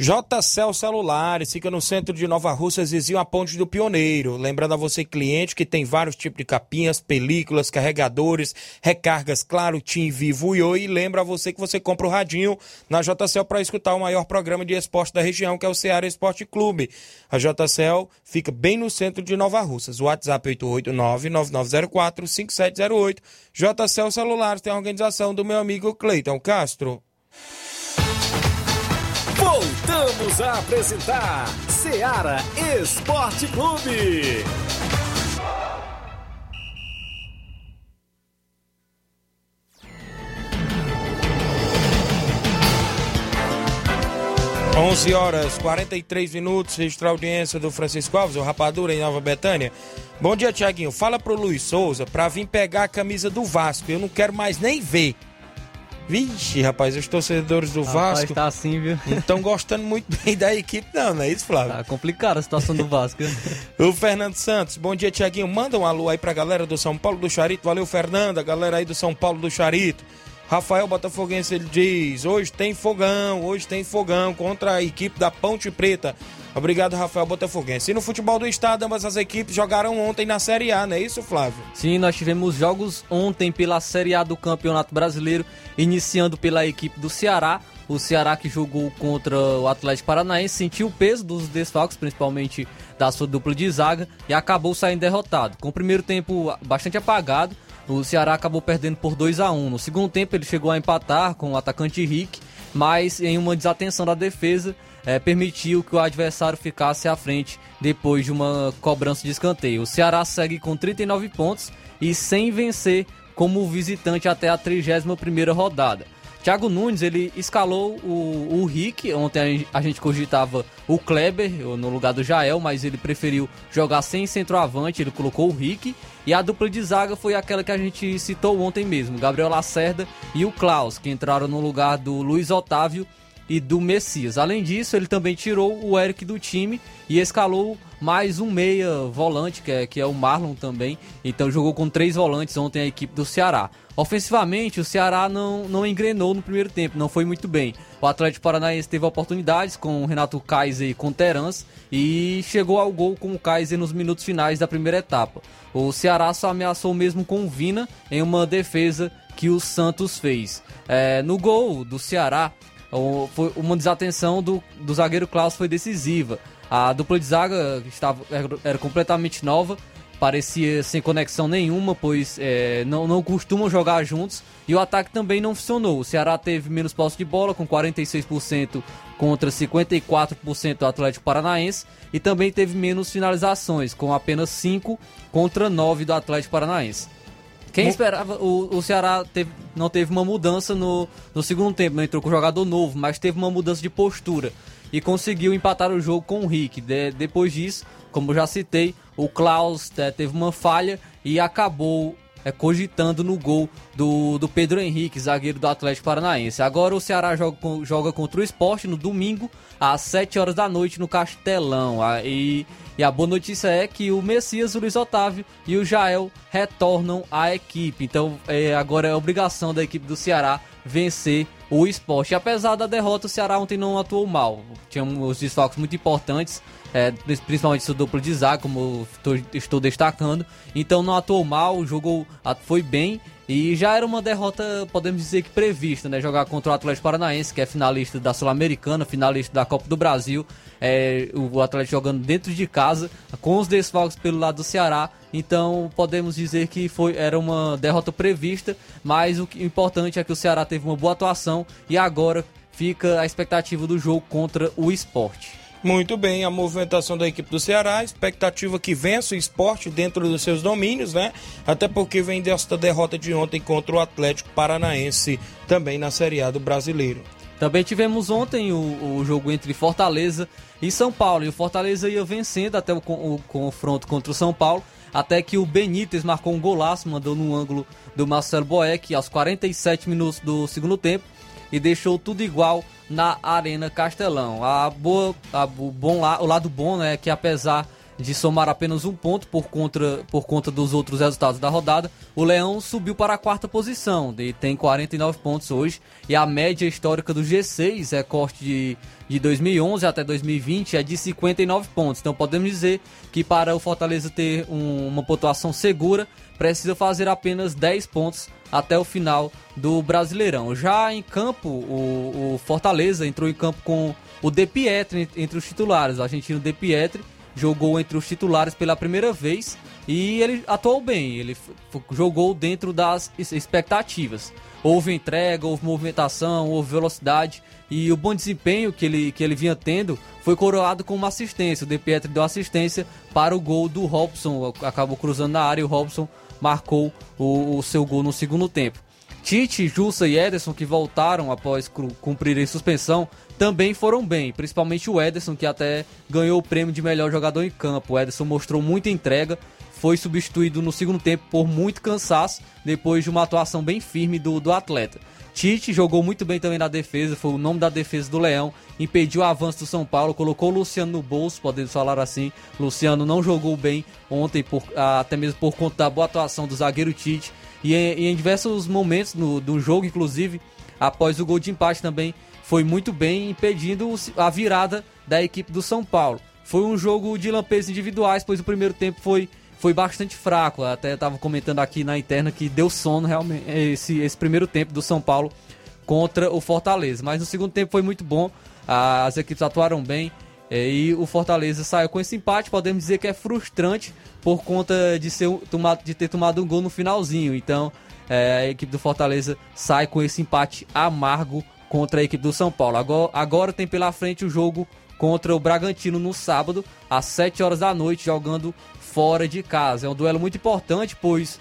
JCL Celulares fica no centro de Nova Russas, vizinho a Ponte do Pioneiro. Lembrando a você, cliente, que tem vários tipos de capinhas, películas, carregadores, recargas, claro, Tim, Vivo e Oi. E lembra a você que você compra o radinho na JCL para escutar o maior programa de esporte da região, que é o Ceará Esporte Clube. A JCL fica bem no centro de Nova Russas. WhatsApp 889-9904-5708. JCL Celulares tem a organização do meu amigo Cleiton Castro. Voltamos a apresentar Seara Esporte Clube. 11 horas 43 minutos, registrar a audiência do Francisco Alves, o Rapadura em Nova Betânia. Bom dia, Tiaguinho. Fala pro Luiz Souza pra vir pegar a camisa do Vasco. Eu não quero mais nem ver. Vixe, rapaz, os torcedores do Rapaz, Vasco tá assim, viu? não estão gostando muito bem da equipe, não, não é isso, Flávio? Tá complicada a situação do Vasco. O Fernando Santos, bom dia, Tiaguinho. Manda um alô aí pra galera do São Paulo do Charito. Valeu, Fernanda, galera aí do São Paulo do Charito. Rafael Botafoguense, ele diz: hoje tem fogão, hoje tem fogão contra a equipe da Ponte Preta. Obrigado, Rafael Botafoguense. E no futebol do estado, ambas as equipes jogaram ontem na Série A, não é isso, Flávio? Sim, nós tivemos jogos ontem pela Série A do Campeonato Brasileiro, iniciando pela equipe do Ceará. O Ceará que jogou contra o Atlético Paranaense sentiu o peso dos desfalques, principalmente da sua dupla de zaga, e acabou saindo derrotado. Com o primeiro tempo bastante apagado, o Ceará acabou perdendo por 2 a 1 No segundo tempo, ele chegou a empatar com o atacante Henrique, mas em uma desatenção da defesa, eh, permitiu que o adversário ficasse à frente depois de uma cobrança de escanteio. O Ceará segue com 39 pontos e sem vencer como visitante até a 31ª rodada. Thiago Nunes, ele escalou o, o Rick, ontem a gente cogitava o Kleber no lugar do Jael, mas ele preferiu jogar sem centroavante, ele colocou o Rick, e a dupla de zaga foi aquela que a gente citou ontem mesmo, Gabriel Lacerda e o Klaus, que entraram no lugar do Luiz Otávio e do Messias. Além disso, ele também tirou o Eric do time e escalou mais um meia volante, que é, que é o Marlon também. Então jogou com três volantes ontem a equipe do Ceará. Ofensivamente, o Ceará não, não engrenou no primeiro tempo, não foi muito bem. O Atlético Paranaense teve oportunidades com o Renato Kaiser e com o Terans e chegou ao gol com o Kaiser nos minutos finais da primeira etapa. O Ceará só ameaçou mesmo com o Vina em uma defesa que o Santos fez. É, no gol do Ceará, uma desatenção do, do zagueiro Klaus foi decisiva. A dupla de zaga estava, era, completamente nova parecia sem conexão nenhuma, pois é, não, não costumam jogar juntos. E o ataque também não funcionou. O Ceará teve menos posse de bola, com 46% contra 54% do Atlético Paranaense. E também teve menos finalizações, com apenas 5 contra 9 do Atlético Paranaense. Quem esperava, o, o Ceará teve, não teve uma mudança no, no segundo tempo, não entrou com jogador novo, mas teve uma mudança de postura e conseguiu empatar o jogo com o Rick. De, depois disso, como já citei, o Klaus é, teve uma falha e acabou é, cogitando no gol do, do Pedro Henrique, zagueiro do Atlético Paranaense. Agora o Ceará joga, joga contra o esporte no domingo, às 7 horas da noite, no Castelão. E, e a boa notícia é que o Messias, o Luiz Otávio e o Jael retornam à equipe. Então é, agora é obrigação da equipe do Ceará vencer o esporte. E apesar da derrota, o Ceará ontem não atuou mal. Tinha os desfalques muito importantes é, principalmente seu duplo de zaga, como estou, estou destacando. Então não atuou mal, jogou, foi bem e já era uma derrota, podemos dizer que prevista, né? Jogar contra o Atlético Paranaense, que é finalista da Sul-Americana, finalista da Copa do Brasil. É, o Atlético jogando dentro de casa, com os desfalques pelo lado do Ceará. Então podemos dizer que foi, era uma derrota prevista, mas o importante é que o Ceará teve uma boa atuação e agora fica a expectativa do jogo contra o esporte. Muito bem, a movimentação da equipe do Ceará, expectativa que vença o esporte dentro dos seus domínios, né? Até porque vem desta derrota de ontem contra o Atlético Paranaense, também na Série A do Brasileiro. Também tivemos ontem o, o jogo entre Fortaleza e São Paulo, e o Fortaleza ia vencendo até o, o confronto contra o São Paulo, até que o Benítez marcou um golaço, mandou no ângulo do Marcelo Boeck aos 47 minutos do segundo tempo e deixou tudo igual na Arena Castelão. A boa, a, o, bom, o lado bom né, é que apesar de somar apenas um ponto por conta, por conta dos outros resultados da rodada, o Leão subiu para a quarta posição e tem 49 pontos hoje. E a média histórica do G6, é corte de, de 2011 até 2020, é de 59 pontos. Então podemos dizer que para o Fortaleza ter um, uma pontuação segura, precisa fazer apenas 10 pontos até o final do Brasileirão. Já em campo, o, o Fortaleza entrou em campo com o De Pietri entre os titulares. O argentino De Pietri jogou entre os titulares pela primeira vez e ele atuou bem. Ele jogou dentro das expectativas. Houve entrega, houve movimentação, houve velocidade e o bom desempenho que ele, que ele vinha tendo foi coroado com uma assistência. O De Pietri deu assistência para o gol do Robson, acabou cruzando na área e o Robson marcou o, o seu gol no segundo tempo. Tite, Jussa e Ederson, que voltaram após cumprirem suspensão, também foram bem, principalmente o Ederson, que até ganhou o prêmio de melhor jogador em campo. O Ederson mostrou muita entrega, foi substituído no segundo tempo por muito cansaço, depois de uma atuação bem firme do, do atleta. Tite jogou muito bem também na defesa, foi o nome da defesa do Leão, impediu o avanço do São Paulo, colocou o Luciano no bolso, podemos falar assim. Luciano não jogou bem ontem, por, até mesmo por conta da boa atuação do zagueiro Tite. E em, em diversos momentos no, do jogo, inclusive, após o gol de empate também, foi muito bem, impedindo a virada da equipe do São Paulo. Foi um jogo de lampejos individuais, pois o primeiro tempo foi foi bastante fraco. Até estava comentando aqui na interna que deu sono realmente esse, esse primeiro tempo do São Paulo contra o Fortaleza. Mas no segundo tempo foi muito bom, as equipes atuaram bem é, e o Fortaleza saiu com esse empate. Podemos dizer que é frustrante por conta de, ser, de ter tomado um gol no finalzinho. Então é, a equipe do Fortaleza sai com esse empate amargo contra a equipe do São Paulo. Agora, agora tem pela frente o jogo contra o Bragantino no sábado, às 7 horas da noite, jogando fora de casa. É um duelo muito importante, pois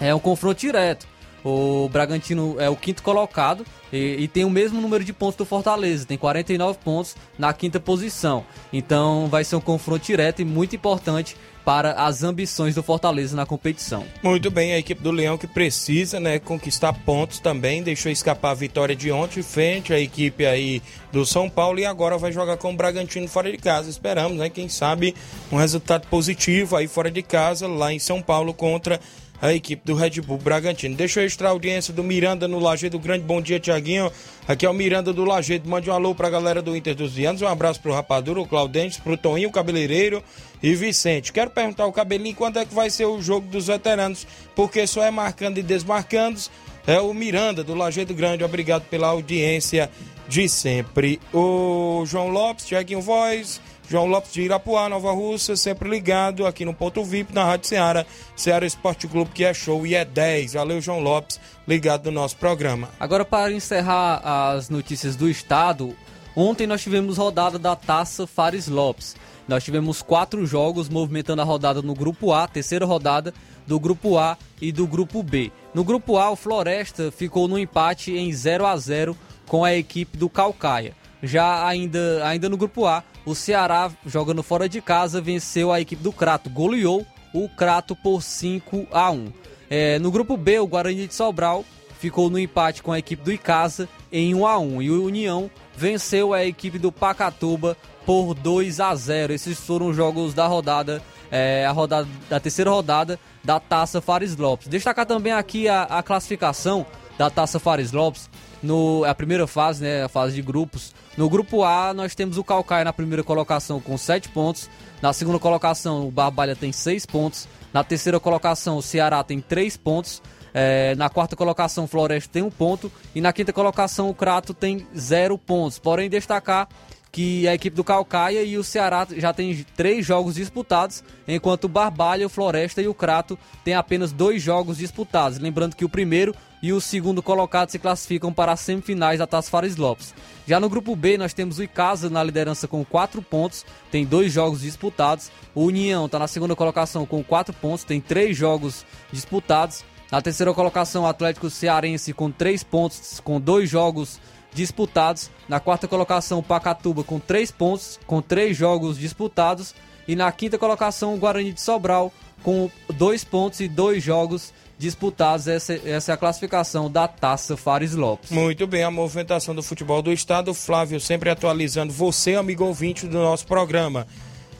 é um confronto direto. O Bragantino é o quinto colocado e, e, tem o mesmo número de pontos do Fortaleza, tem 49 pontos na quinta posição. Então vai ser um confronto direto e muito importante para as ambições do Fortaleza na competição. Muito bem, a equipe do Leão que precisa, né, conquistar pontos também, deixou escapar a vitória de ontem frente à equipe aí do São Paulo e agora vai jogar com o Bragantino fora de casa. Esperamos, né, quem sabe um resultado positivo aí fora de casa lá em São Paulo contra a equipe do Red Bull Bragantino. Deixa eu extra a audiência do Miranda no Lajeado. Grande bom dia, Tiaguinho. Aqui é o Miranda do Lajeado. Mande um alô pra galera do Inter dos Vianos. Um abraço pro Rapadura, o Claudentes, pro Toninho, o Cabeleireiro e Vicente. Quero perguntar ao Cabelinho quando é que vai ser o jogo dos veteranos, porque só é marcando e desmarcando é o Miranda do Lajeado Grande. Obrigado pela audiência de sempre. O João Lopes, Tiaguinho Voz, João Lopes de Irapuá, Nova Russa, sempre ligado aqui no Ponto VIP, na Rádio Ceará, Ceará Esporte Clube, que é show e é 10. Valeu, João Lopes, ligado no nosso programa. Agora, para encerrar as notícias do estado, ontem nós tivemos rodada da Taça Fares Lopes. Nós tivemos quatro jogos movimentando a rodada no Grupo A, terceira rodada do Grupo A e do Grupo B. No Grupo A, o Floresta ficou no empate em 0 a 0 com a equipe do Calcaia. Já ainda, ainda no Grupo A, o Ceará, jogando fora de casa, venceu a equipe do Crato, goleou o Crato por 5 a 1. É, no Grupo B, o Guarani de Sobral ficou no empate com a equipe do Icasa em 1 a 1 e o União venceu a equipe do Pacatuba por 2 a 0. Esses foram os jogos da rodada, é, a rodada da terceira rodada da Taça Fares Lopes. Destacar também aqui a, a classificação da Taça Fares Lopes no a primeira fase, né, a fase de grupos. No grupo A, nós temos o Calcaia na primeira colocação com 7 pontos. Na segunda colocação, o Barbalha tem 6 pontos. Na terceira colocação, o Ceará tem 3 pontos. É, na quarta colocação, o Floresta tem 1 um ponto. E na quinta colocação, o Crato tem 0 pontos. Porém, destacar que a equipe do Calcaia e o Ceará já tem três jogos disputados, enquanto o Barbalha, o Floresta e o Crato têm apenas dois jogos disputados. Lembrando que o primeiro e o segundo colocado se classificam para as semifinais da Taça Fares Lopes. Já no grupo B, nós temos o Icasa na liderança com 4 pontos, tem dois jogos disputados. O União está na segunda colocação com 4 pontos, tem três jogos disputados. Na terceira colocação, o Atlético Cearense com 3 pontos, com dois jogos disputados. Na quarta colocação, o Pacatuba com 3 pontos, com três jogos disputados. E na quinta colocação, o Guarani de Sobral com dois pontos e dois jogos disputados. Essa, essa é a classificação da Taça Fares Lopes. Muito bem, a movimentação do futebol do estado. Flávio sempre atualizando você, amigo ouvinte do nosso programa.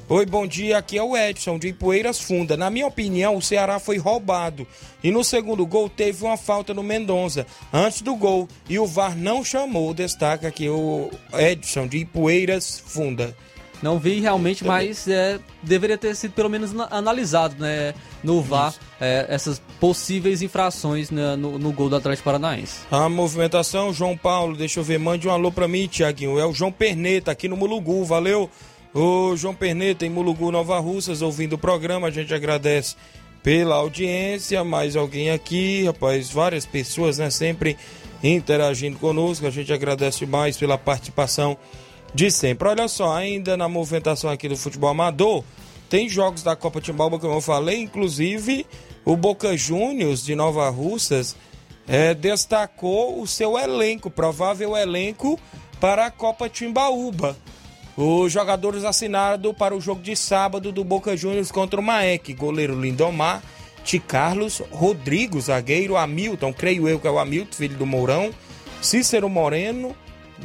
Oi, bom dia. Aqui é o Edson de Poeiras Funda. Na minha opinião, o Ceará foi roubado. E no segundo gol teve uma falta no Mendonça antes do gol e o VAR não chamou. Destaca aqui o Edson de Poeiras Funda. Não vi realmente, mas é, deveria ter sido pelo menos analisado né, no VAR é, essas possíveis infrações né, no, no, gol do Atlético Paranaense. A movimentação, João Paulo, deixa eu ver, mande um alô pra mim, Tiaguinho. É o João Perneta aqui no Mulugu, valeu. O João Perneta em Mulugu, Nova Russas, ouvindo o programa, a gente agradece pela audiência. Mais alguém aqui, rapaz, várias pessoas, né, sempre interagindo conosco. A gente agradece mais pela participação de sempre. Olha só, ainda na movimentação aqui do futebol amador, tem jogos da Copa Timbalba, como eu falei, inclusive o Boca Juniors de Nova Russas é, destacou o seu elenco, provável elenco para a Copa Timbaúba. Os jogadores assinaram para o jogo de sábado do Boca Juniors contra o Maek, goleiro Lindomar, Ti Carlos, Rodrigo, zagueiro, Hamilton, creio eu que é o Hamilton, filho do Mourão, Cícero Moreno,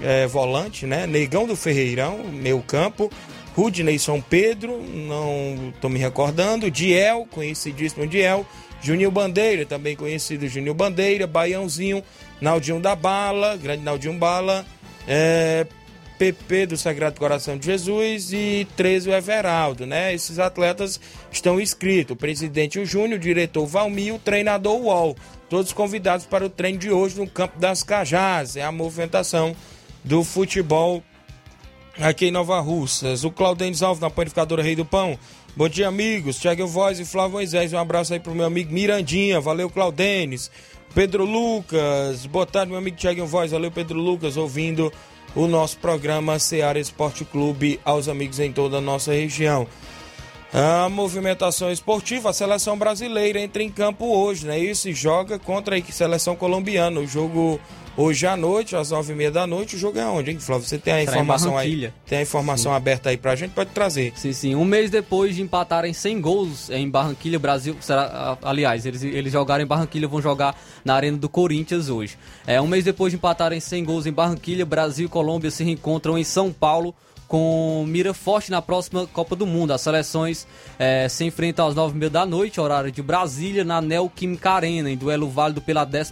é, volante, né? Negão do Ferreirão, meio campo. Rudney São Pedro, não estou me recordando. Diel, conhecidíssimo Diel. Juninho Bandeira, também conhecido Juninho Bandeira. Baiãozinho, Naldinho da Bala, grande Naldinho Bala. É, PP do Sagrado Coração de Jesus e 13 o Everaldo, né? Esses atletas estão inscritos. O presidente o Júnior, o diretor Valmir, o treinador UOL. Todos convidados para o treino de hoje no Campo das Cajás. É a movimentação do futebol aqui em Nova Russas. O Claudênis Alves na panificadora Rei do Pão. Bom dia, amigos. Thiago Voz e Flávio Moisés. Um abraço aí pro meu amigo Mirandinha. Valeu, Claudênis. Pedro Lucas. Boa tarde, meu amigo Thiago Voz. Valeu, Pedro Lucas, ouvindo o nosso programa Seara Esporte Clube aos amigos em toda a nossa região. A movimentação esportiva, a seleção brasileira entra em campo hoje, né? Isso joga contra a seleção colombiana. O jogo Hoje à noite, às nove e meia da noite, o jogo é onde, hein, Flávio? Você tem a informação aí? Tem a informação sim. aberta aí pra gente? Pode trazer. Sim, sim. Um mês depois de empatarem 100 gols em Barranquilha, Brasil. Será, aliás, eles, eles jogaram em Barranquilha, vão jogar na Arena do Corinthians hoje. É, um mês depois de empatarem 100 gols em Barranquilha, Brasil e Colômbia se reencontram em São Paulo com mira forte na próxima Copa do Mundo. As seleções é, se enfrentam às nove e meia da noite, horário de Brasília, na Neoquímica Arena, em duelo válido pela 13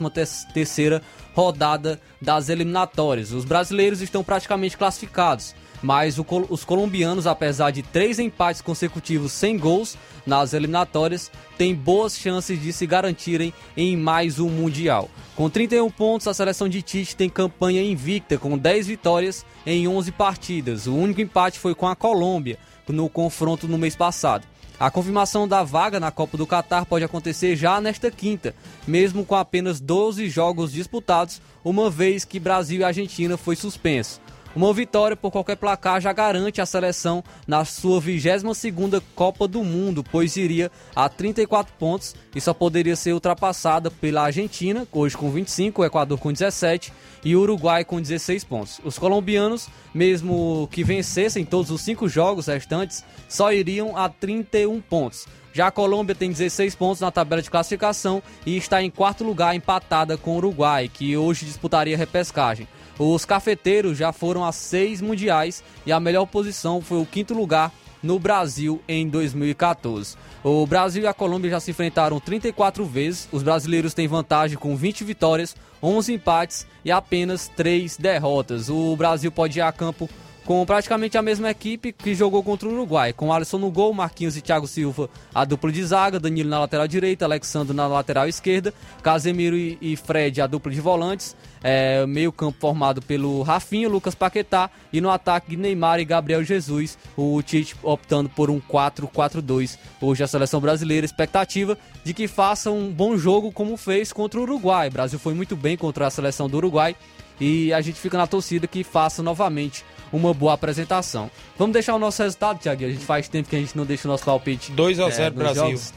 terceira rodada das eliminatórias. Os brasileiros estão praticamente classificados. Mas o, os colombianos, apesar de três empates consecutivos sem gols nas eliminatórias, têm boas chances de se garantirem em mais um Mundial. Com 31 pontos, a seleção de Tite tem campanha invicta, com 10 vitórias em 11 partidas. O único empate foi com a Colômbia, no confronto no mês passado. A confirmação da vaga na Copa do Catar pode acontecer já nesta quinta, mesmo com apenas 12 jogos disputados, uma vez que Brasil e Argentina foi suspenso. Uma vitória por qualquer placar já garante a seleção na sua 22ª Copa do Mundo, pois iria a 34 pontos e só poderia ser ultrapassada pela Argentina, hoje com 25, o Equador com 17 e o Uruguai com 16 pontos. Os colombianos, mesmo que vencessem todos os cinco jogos restantes, só iriam a 31 pontos. Já a Colômbia tem 16 pontos na tabela de classificação e está em quarto lugar empatada com o Uruguai, que hoje disputaria repescagem. Os cafeteiros já foram a seis mundiais e a melhor posição foi o quinto lugar no Brasil em 2014. O Brasil e a Colômbia já se enfrentaram 34 vezes. Os brasileiros têm vantagem com 20 vitórias, 11 empates e apenas 3 derrotas. O Brasil pode ir a campo com praticamente a mesma equipe que jogou contra o Uruguai, com Alisson no gol, Marquinhos e Thiago Silva a dupla de zaga, Danilo na lateral direita, Alexandre na lateral esquerda, Casemiro e Fred a dupla de volantes, é, meio campo formado pelo Rafinho, Lucas Paquetá e no ataque Neymar e Gabriel Jesus, o Tite optando por um 4-4-2. Hoje a seleção brasileira, expectativa de que faça um bom jogo como fez contra o Uruguai. O Brasil foi muito bem contra a seleção do Uruguai e a gente fica na torcida que faça novamente uma boa apresentação. Vamos deixar o nosso resultado, Thiago. A gente faz tempo que a gente não deixa o nosso palpite. 2 a 0 é, Brasil. Jogos.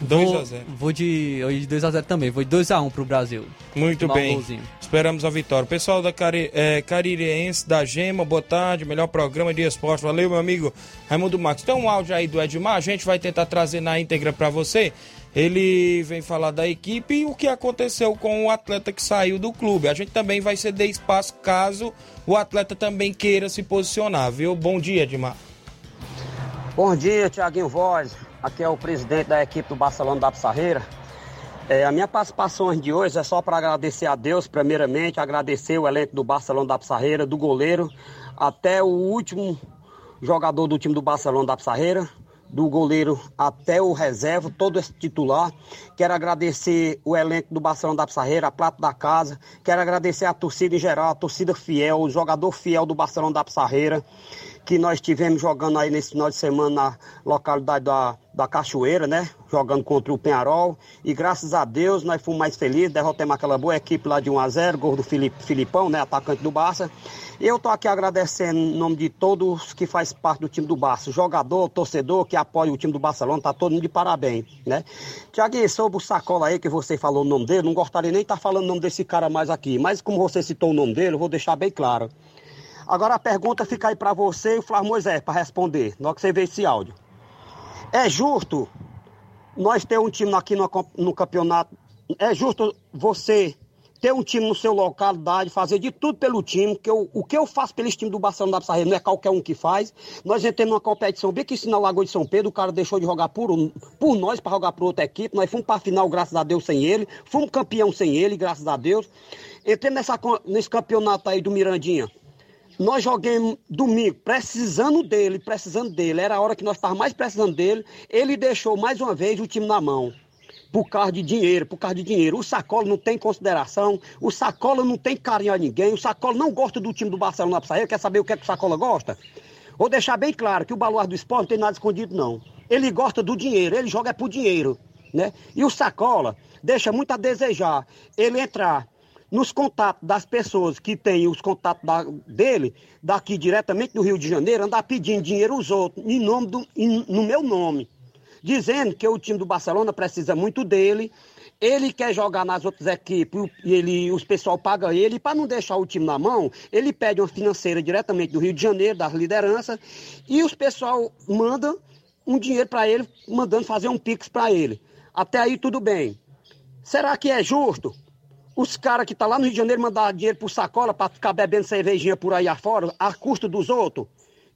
2 a 0 Vou de, de 2 a 0 também. Vou de 2 a 1 pro Brasil. Muito bem. Um Esperamos a vitória. Pessoal da Cari, é, Caririense, da Gema, boa tarde. Melhor programa de esporte. Valeu, meu amigo Raimundo Marcos. Tem um áudio aí do Edmar. A gente vai tentar trazer na íntegra para você. Ele vem falar da equipe e o que aconteceu com o atleta que saiu do clube. A gente também vai ceder espaço caso o atleta também queira se posicionar, viu? Bom dia, Edmar. Bom dia, Tiaguinho Voz. Aqui é o presidente da equipe do Barcelona da Pissarreira. É, a minha participação de hoje é só para agradecer a Deus, primeiramente, agradecer o elenco do Barcelona da Pissarreira, do goleiro, até o último jogador do time do Barcelona da Pissarreira, do goleiro até o reserva, todo esse titular. Quero agradecer o elenco do Barcelona da Pissarreira, a Plata da Casa. Quero agradecer a torcida em geral, a torcida fiel, o jogador fiel do Barcelona da Pissarreira que nós tivemos jogando aí nesse final de semana na localidade da, da Cachoeira, né? Jogando contra o Penharol. E graças a Deus nós fomos mais felizes, derrotamos aquela boa equipe lá de 1x0, gol do Filipe, Filipão, né? Atacante do Barça. E eu tô aqui agradecendo em nome de todos que faz parte do time do Barça. Jogador, torcedor que apoia o time do Barcelona, tá todo mundo de parabéns, né? Tiaguinho, sobre o Sacola aí, que você falou o nome dele, não gostaria nem estar tá falando o nome desse cara mais aqui. Mas como você citou o nome dele, eu vou deixar bem claro. Agora a pergunta fica aí para você e o Flávio Moisés para responder, na hora que você vê esse áudio. É justo nós ter um time aqui no, no campeonato? É justo você ter um time no seu localidade, fazer de tudo pelo time, que eu, o que eu faço pelo time do Barcelona da Pissarreira não é qualquer um que faz. Nós entramos numa competição bem que na Lagoa de São Pedro, o cara deixou de jogar por, por nós para jogar por outra equipe, nós fomos para final, graças a Deus, sem ele, fomos campeão sem ele, graças a Deus. Entramos nessa, nesse campeonato aí do Mirandinha, nós joguemos domingo, precisando dele, precisando dele. Era a hora que nós estávamos mais precisando dele. Ele deixou mais uma vez o time na mão. Por causa de dinheiro, por causa de dinheiro. O Sacola não tem consideração, o Sacola não tem carinho a ninguém, o Sacola não gosta do time do Barcelona para sair. Quer saber o que, é que o Sacola gosta? Vou deixar bem claro que o baluarte do esporte não tem nada escondido, não. Ele gosta do dinheiro, ele joga é por dinheiro. Né? E o Sacola deixa muito a desejar. Ele entrar nos contatos das pessoas que têm os contatos da, dele, daqui diretamente do Rio de Janeiro, andar pedindo dinheiro aos outros, em nome do, em, no meu nome. Dizendo que o time do Barcelona precisa muito dele, ele quer jogar nas outras equipes e ele, os pessoal paga ele, para não deixar o time na mão, ele pede uma financeira diretamente do Rio de Janeiro, das lideranças, e os pessoal mandam um dinheiro para ele, mandando fazer um pix para ele. Até aí tudo bem. Será que é justo? Os caras que tá lá no Rio de Janeiro mandar dinheiro pro sacola para ficar bebendo cervejinha por aí afora, a custa dos outros,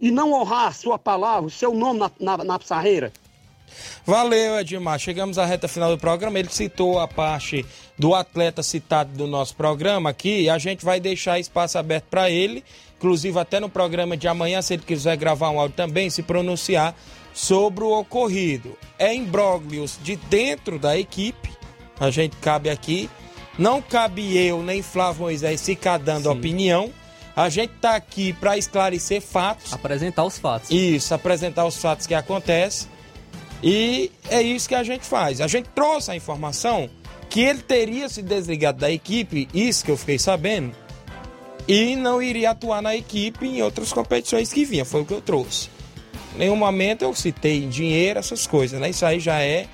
e não honrar a sua palavra, o seu nome na, na, na. Valeu, Edmar. Chegamos à reta final do programa. Ele citou a parte do atleta citado do nosso programa aqui a gente vai deixar espaço aberto para ele inclusive até no programa de amanhã, se ele quiser gravar um áudio também, se pronunciar sobre o ocorrido. É imbróglios de dentro da equipe, a gente cabe aqui. Não cabe eu nem Flávio Moisés ficar dando Sim. opinião. A gente está aqui para esclarecer fatos. Apresentar os fatos. Isso, apresentar os fatos que acontecem. E é isso que a gente faz. A gente trouxe a informação que ele teria se desligado da equipe, isso que eu fiquei sabendo, e não iria atuar na equipe em outras competições que vinha. Foi o que eu trouxe. Em nenhum momento eu citei dinheiro, essas coisas, né? Isso aí já é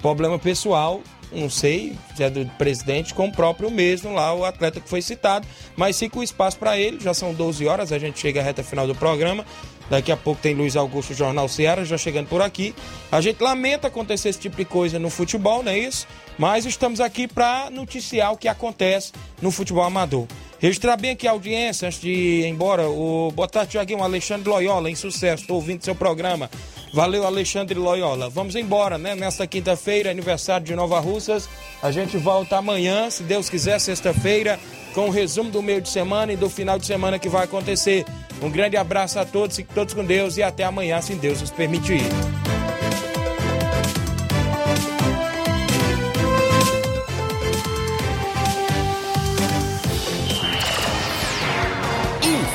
problema pessoal não sei se é do presidente, com o próprio mesmo lá, o atleta que foi citado, mas fica o espaço para ele, já são 12 horas, a gente chega à reta final do programa, daqui a pouco tem Luiz Augusto, Jornal Ceará, já chegando por aqui. A gente lamenta acontecer esse tipo de coisa no futebol, não é isso? Mas estamos aqui para noticiar o que acontece no futebol amador. Registrar bem aqui a audiência antes de ir embora. O boa tarde, Tiaguinho, Alexandre Loyola, em sucesso, estou ouvindo seu programa. Valeu, Alexandre Loyola. Vamos embora, né? Nesta quinta-feira, aniversário de Nova Russas. A gente volta amanhã, se Deus quiser, sexta-feira, com o resumo do meio de semana e do final de semana que vai acontecer. Um grande abraço a todos, fiquem todos com Deus e até amanhã, se Deus nos permitir.